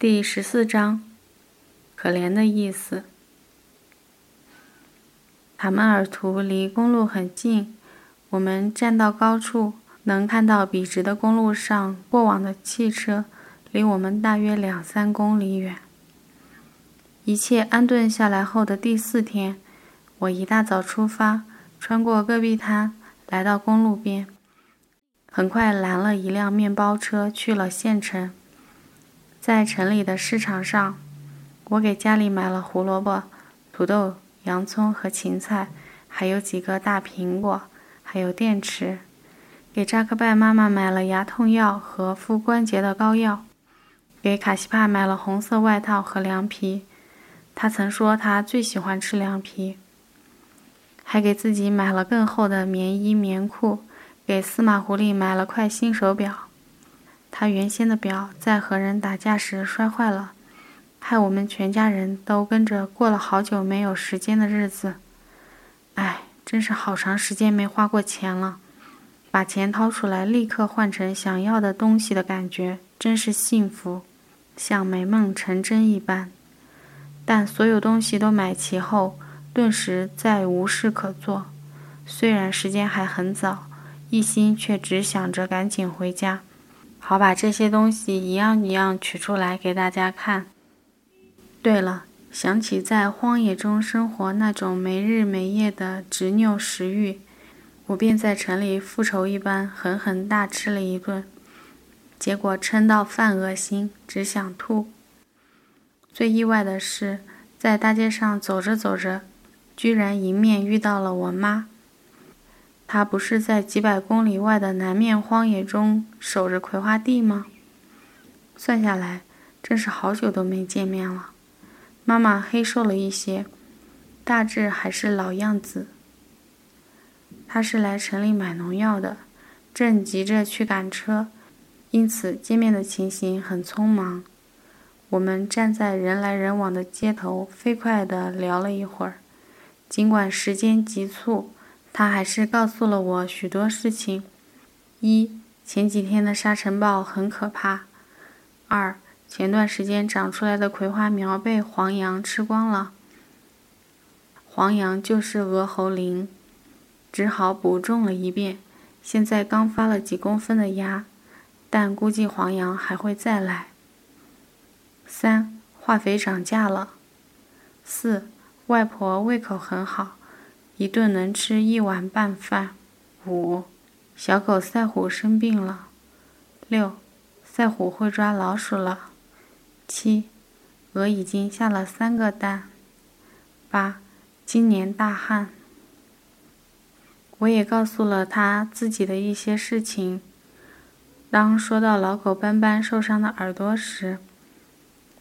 第十四章，可怜的意思。塔门尔图离公路很近，我们站到高处，能看到笔直的公路上过往的汽车，离我们大约两三公里远。一切安顿下来后的第四天，我一大早出发，穿过戈壁滩，来到公路边，很快拦了一辆面包车，去了县城。在城里的市场上，我给家里买了胡萝卜、土豆、洋葱和芹菜，还有几个大苹果，还有电池。给扎克拜妈妈买了牙痛药和敷关节的膏药，给卡西帕买了红色外套和凉皮，他曾说他最喜欢吃凉皮。还给自己买了更厚的棉衣棉裤，给司马狐狸买了块新手表。他原先的表在和人打架时摔坏了，害我们全家人都跟着过了好久没有时间的日子。唉，真是好长时间没花过钱了，把钱掏出来立刻换成想要的东西的感觉真是幸福，像美梦成真一般。但所有东西都买齐后，顿时再无事可做。虽然时间还很早，一心却只想着赶紧回家。好，把这些东西一样一样取出来给大家看。对了，想起在荒野中生活那种没日没夜的执拗食欲，我便在城里复仇一般狠狠大吃了一顿，结果撑到犯恶心，只想吐。最意外的是，在大街上走着走着，居然迎面遇到了我妈。他不是在几百公里外的南面荒野中守着葵花地吗？算下来，真是好久都没见面了。妈妈黑瘦了一些，大致还是老样子。他是来城里买农药的，正急着去赶车，因此见面的情形很匆忙。我们站在人来人往的街头，飞快地聊了一会儿，尽管时间急促。他还是告诉了我许多事情：一、前几天的沙尘暴很可怕；二、前段时间长出来的葵花苗被黄羊吃光了。黄羊就是鹅喉羚，只好补种了一遍，现在刚发了几公分的芽，但估计黄羊还会再来。三、化肥涨价了。四、外婆胃口很好。一顿能吃一碗半饭。五，小狗赛虎生病了。六，赛虎会抓老鼠了。七，鹅已经下了三个蛋。八，今年大旱。我也告诉了他自己的一些事情。当说到老狗斑斑受伤的耳朵时，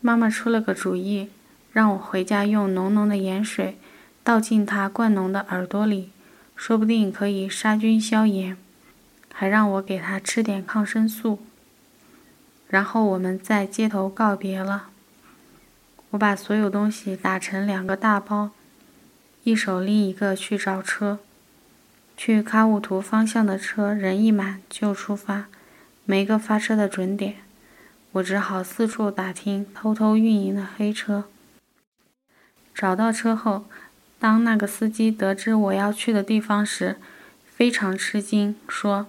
妈妈出了个主意，让我回家用浓浓的盐水。倒进他灌脓的耳朵里，说不定可以杀菌消炎，还让我给他吃点抗生素。然后我们在街头告别了。我把所有东西打成两个大包，一手拎一个去找车。去喀乌图方向的车人一满就出发，没个发车的准点，我只好四处打听偷偷运营的黑车。找到车后。当那个司机得知我要去的地方时，非常吃惊，说：“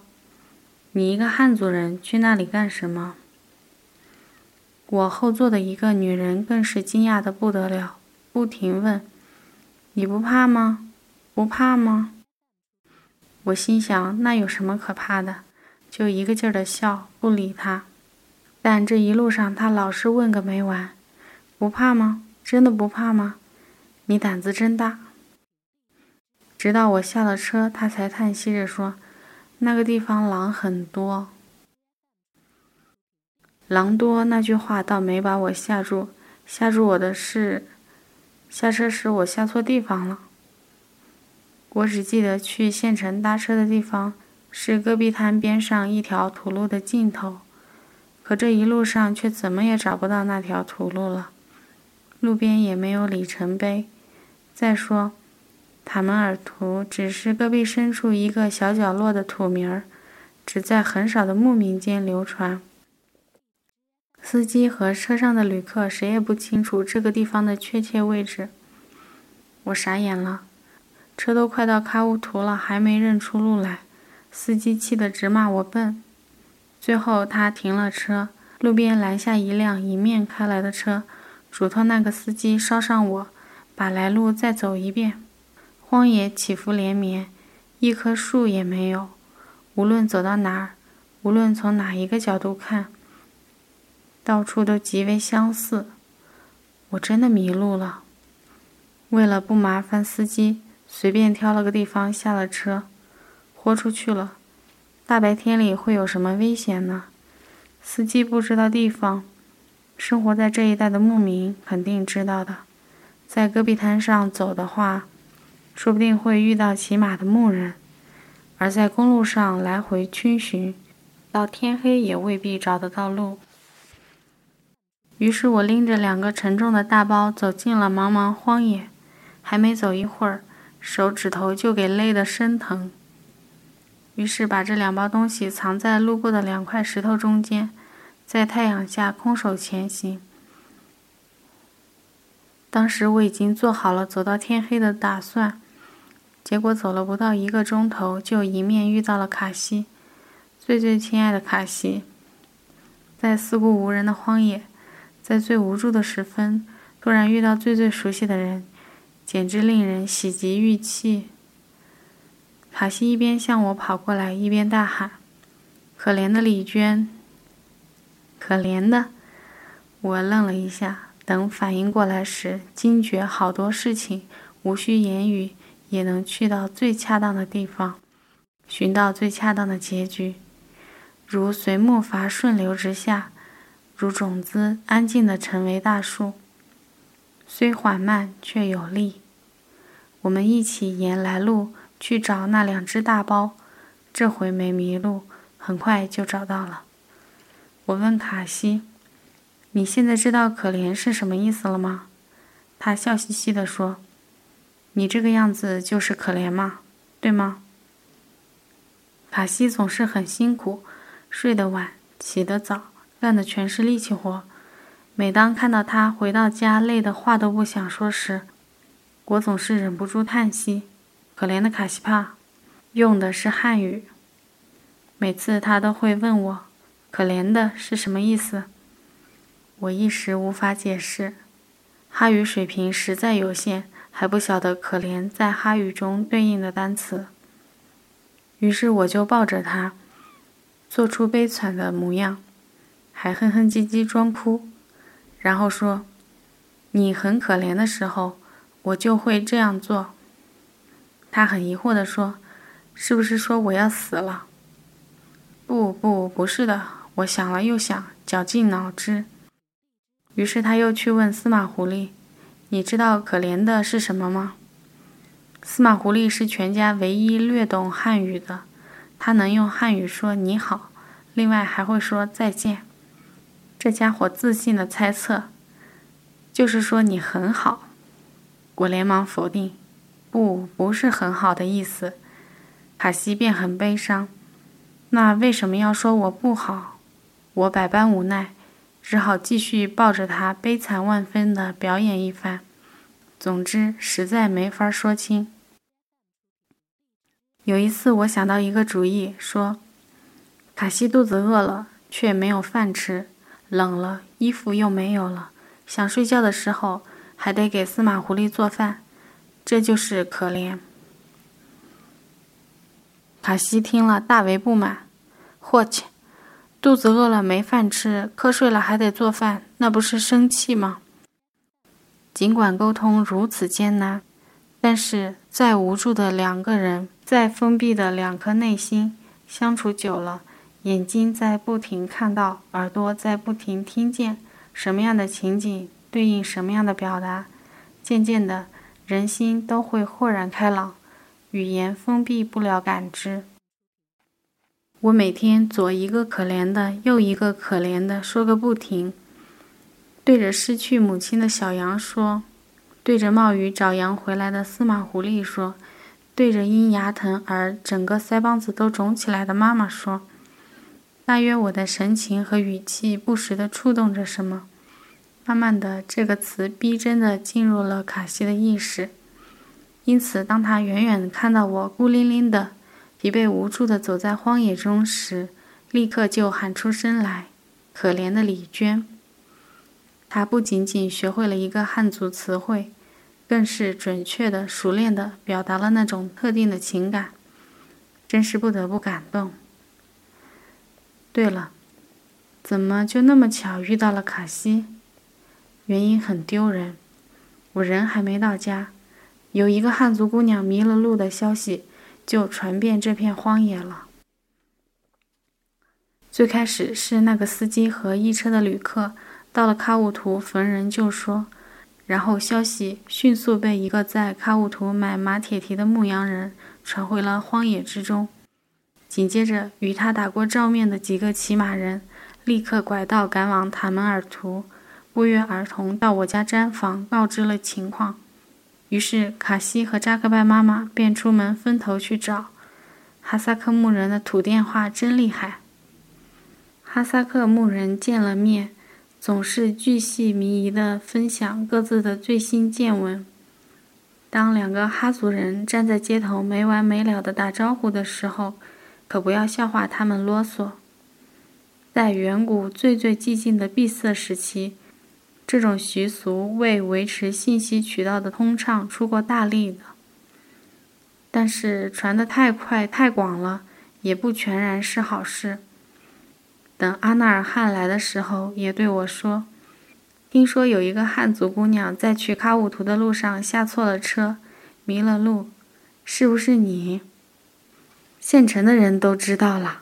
你一个汉族人去那里干什么？”我后座的一个女人更是惊讶的不得了，不停问：“你不怕吗？不怕吗？”我心想：“那有什么可怕的？”就一个劲儿的笑，不理他。但这一路上，他老是问个没完：“不怕吗？真的不怕吗？”你胆子真大！直到我下了车，他才叹息着说：“那个地方狼很多。”狼多那句话倒没把我吓住，吓住我的是，下车时我下错地方了。我只记得去县城搭车的地方是戈壁滩边上一条土路的尽头，可这一路上却怎么也找不到那条土路了，路边也没有里程碑。再说，塔门尔图只是戈壁深处一个小角落的土名儿，只在很少的牧民间流传。司机和车上的旅客谁也不清楚这个地方的确切位置。我傻眼了，车都快到喀乌图了，还没认出路来。司机气得直骂我笨。最后他停了车，路边拦下一辆迎面开来的车，嘱托那个司机捎上我，把来路再走一遍。荒野起伏连绵，一棵树也没有。无论走到哪儿，无论从哪一个角度看，到处都极为相似。我真的迷路了。为了不麻烦司机，随便挑了个地方下了车，豁出去了。大白天里会有什么危险呢？司机不知道地方，生活在这一带的牧民肯定知道的。在戈壁滩上走的话。说不定会遇到骑马的牧人，而在公路上来回逡巡，到天黑也未必找得到路。于是我拎着两个沉重的大包走进了茫茫荒野，还没走一会儿，手指头就给累得生疼。于是把这两包东西藏在路过的两块石头中间，在太阳下空手前行。当时我已经做好了走到天黑的打算。结果走了不到一个钟头，就迎面遇到了卡西，最最亲爱的卡西。在四顾无人的荒野，在最无助的时分，突然遇到最最熟悉的人，简直令人喜极欲泣。卡西一边向我跑过来，一边大喊：“可怜的李娟！可怜的！”我愣了一下，等反应过来时，惊觉好多事情无需言语。也能去到最恰当的地方，寻到最恰当的结局，如随木筏顺流直下，如种子安静地成为大树，虽缓慢却有力。我们一起沿来路去找那两只大包，这回没迷路，很快就找到了。我问卡西：“你现在知道‘可怜’是什么意思了吗？”他笑嘻嘻地说。你这个样子就是可怜嘛，对吗？卡西总是很辛苦，睡得晚，起得早，干的全是力气活。每当看到他回到家累得话都不想说时，我总是忍不住叹息：“可怜的卡西帕。”用的是汉语。每次他都会问我：“可怜的是什么意思？”我一时无法解释，哈语水平实在有限。还不晓得“可怜”在哈语中对应的单词，于是我就抱着他，做出悲惨的模样，还哼哼唧唧装哭，然后说：“你很可怜的时候，我就会这样做。”他很疑惑地说：“是不是说我要死了？”“不不，不是的。”我想了又想，绞尽脑汁，于是他又去问司马狐狸。你知道可怜的是什么吗？司马狐狸是全家唯一略懂汉语的，他能用汉语说你好，另外还会说再见。这家伙自信的猜测，就是说你很好。我连忙否定，不，不是很好的意思。卡西便很悲伤，那为什么要说我不好？我百般无奈。只好继续抱着他，悲惨万分的表演一番。总之，实在没法说清。有一次，我想到一个主意，说：“卡西肚子饿了，却没有饭吃；冷了，衣服又没有了；想睡觉的时候，还得给司马狐狸做饭。这就是可怜。”卡西听了，大为不满：“霍切！”肚子饿了没饭吃，瞌睡了还得做饭，那不是生气吗？尽管沟通如此艰难，但是再无助的两个人，再封闭的两颗内心，相处久了，眼睛在不停看到，耳朵在不停听见，什么样的情景对应什么样的表达，渐渐的，人心都会豁然开朗，语言封闭不了感知。我每天左一个可怜的，右一个可怜的，说个不停。对着失去母亲的小羊说，对着冒雨找羊回来的司马狐狸说，对着因牙疼而整个腮帮子都肿起来的妈妈说，大约我的神情和语气不时地触动着什么。慢慢的，这个词逼真的进入了卡西的意识。因此，当他远远看到我孤零零的、疲惫无助地走在荒野中时，立刻就喊出声来：“可怜的李娟！”他不仅仅学会了一个汉族词汇，更是准确的、熟练的表达了那种特定的情感，真是不得不感动。对了，怎么就那么巧遇到了卡西？原因很丢人，我人还没到家，有一个汉族姑娘迷了路的消息就传遍这片荒野了。最开始是那个司机和一车的旅客到了喀乌图逢人就说，然后消息迅速被一个在喀乌图买马铁蹄的牧羊人传回了荒野之中。紧接着，与他打过照面的几个骑马人立刻拐道赶往塔门尔图。不约而同到我家毡房告知了情况，于是卡西和扎克拜妈妈便出门分头去找。哈萨克牧人的土电话真厉害。哈萨克牧人见了面，总是巨细靡遗地分享各自的最新见闻。当两个哈族人站在街头没完没了地打招呼的时候，可不要笑话他们啰嗦。在远古最最寂静的闭塞时期。这种习俗为维持信息渠道的通畅出过大力的，但是传得太快太广了，也不全然是好事。等阿纳尔汗来的时候，也对我说：“听说有一个汉族姑娘在去喀武图的路上下错了车，迷了路，是不是你？”县城的人都知道了。